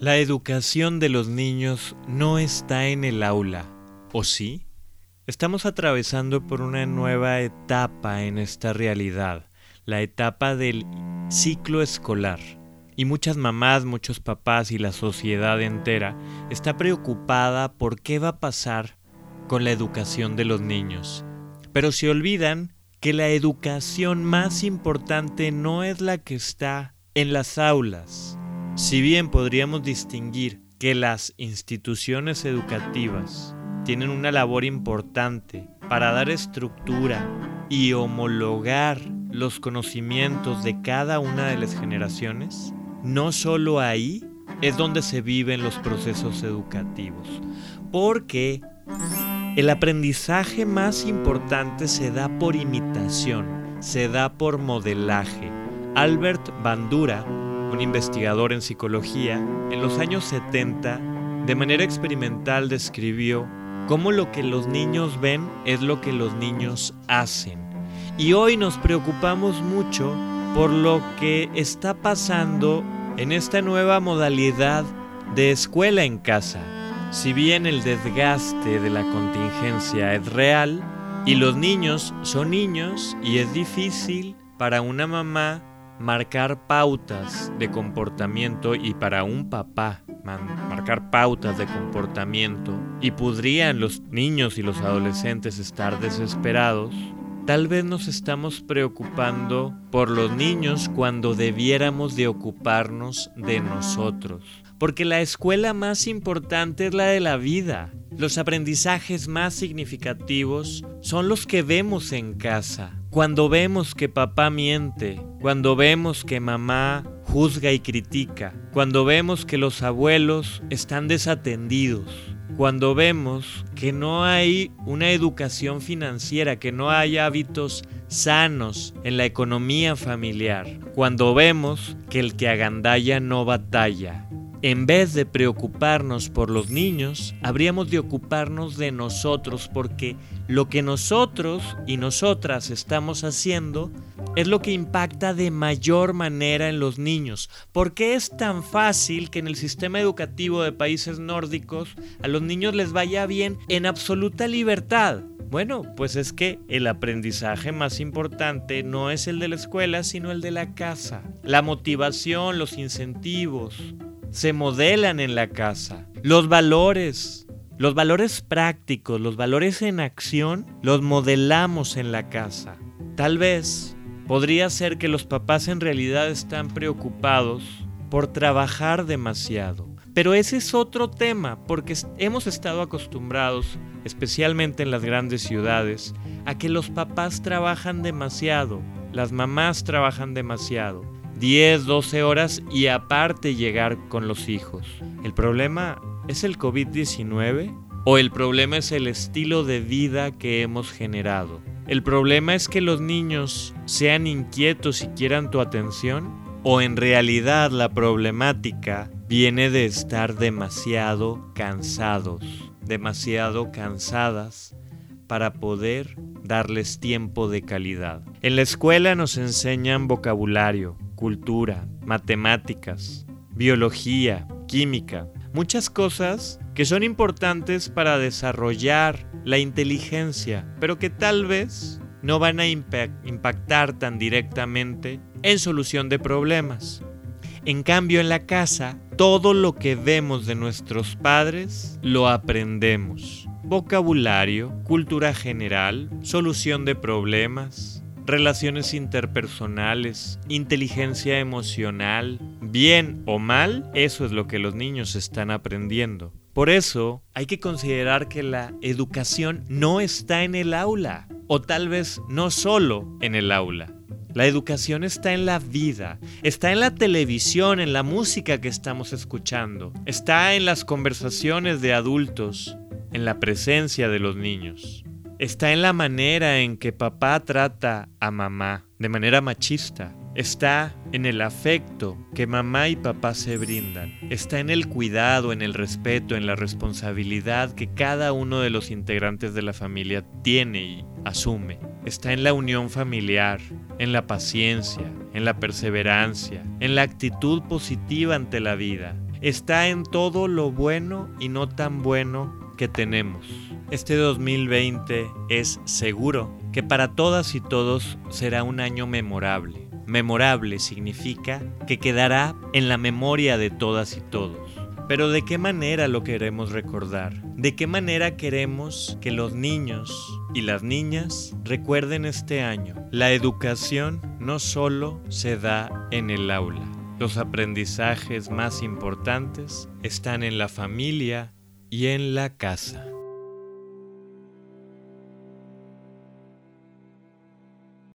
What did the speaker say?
La educación de los niños no está en el aula, ¿o sí? Estamos atravesando por una nueva etapa en esta realidad, la etapa del ciclo escolar. Y muchas mamás, muchos papás y la sociedad entera está preocupada por qué va a pasar con la educación de los niños. Pero se olvidan que la educación más importante no es la que está en las aulas, si bien podríamos distinguir que las instituciones educativas tienen una labor importante para dar estructura y homologar los conocimientos de cada una de las generaciones, no solo ahí es donde se viven los procesos educativos, porque el aprendizaje más importante se da por imitación, se da por modelaje. Albert Bandura un investigador en psicología, en los años 70, de manera experimental describió cómo lo que los niños ven es lo que los niños hacen. Y hoy nos preocupamos mucho por lo que está pasando en esta nueva modalidad de escuela en casa. Si bien el desgaste de la contingencia es real y los niños son niños y es difícil para una mamá marcar pautas de comportamiento y para un papá marcar pautas de comportamiento y podrían los niños y los adolescentes estar desesperados, tal vez nos estamos preocupando por los niños cuando debiéramos de ocuparnos de nosotros. Porque la escuela más importante es la de la vida. Los aprendizajes más significativos son los que vemos en casa. Cuando vemos que papá miente, cuando vemos que mamá juzga y critica, cuando vemos que los abuelos están desatendidos, cuando vemos que no hay una educación financiera, que no hay hábitos sanos en la economía familiar, cuando vemos que el que agandalla no batalla, en vez de preocuparnos por los niños, habríamos de ocuparnos de nosotros porque lo que nosotros y nosotras estamos haciendo es lo que impacta de mayor manera en los niños. ¿Por qué es tan fácil que en el sistema educativo de países nórdicos a los niños les vaya bien en absoluta libertad? Bueno, pues es que el aprendizaje más importante no es el de la escuela, sino el de la casa. La motivación, los incentivos, se modelan en la casa. Los valores, los valores prácticos, los valores en acción, los modelamos en la casa. Tal vez podría ser que los papás en realidad están preocupados por trabajar demasiado. Pero ese es otro tema, porque hemos estado acostumbrados, especialmente en las grandes ciudades, a que los papás trabajan demasiado, las mamás trabajan demasiado. 10, 12 horas y aparte llegar con los hijos. ¿El problema es el COVID-19 o el problema es el estilo de vida que hemos generado? ¿El problema es que los niños sean inquietos y quieran tu atención? ¿O en realidad la problemática viene de estar demasiado cansados, demasiado cansadas para poder darles tiempo de calidad? En la escuela nos enseñan vocabulario, cultura, matemáticas, biología, química, muchas cosas que son importantes para desarrollar la inteligencia, pero que tal vez no van a impactar tan directamente en solución de problemas. En cambio, en la casa, todo lo que vemos de nuestros padres lo aprendemos. Vocabulario, cultura general, solución de problemas, relaciones interpersonales, inteligencia emocional, bien o mal, eso es lo que los niños están aprendiendo. Por eso hay que considerar que la educación no está en el aula, o tal vez no solo en el aula. La educación está en la vida, está en la televisión, en la música que estamos escuchando, está en las conversaciones de adultos, en la presencia de los niños está en la manera en que papá trata a mamá de manera machista. Está en el afecto que mamá y papá se brindan. Está en el cuidado, en el respeto, en la responsabilidad que cada uno de los integrantes de la familia tiene y asume. Está en la unión familiar, en la paciencia, en la perseverancia, en la actitud positiva ante la vida, está en todo lo bueno y no tan bueno que tenemos. Este 2020 es seguro que para todas y todos será un año memorable. Memorable significa que quedará en la memoria de todas y todos. Pero ¿de qué manera lo queremos recordar? ¿De qué manera queremos que los niños y las niñas recuerden este año? La educación no solo se da en el aula. Los aprendizajes más importantes están en la familia y en la casa.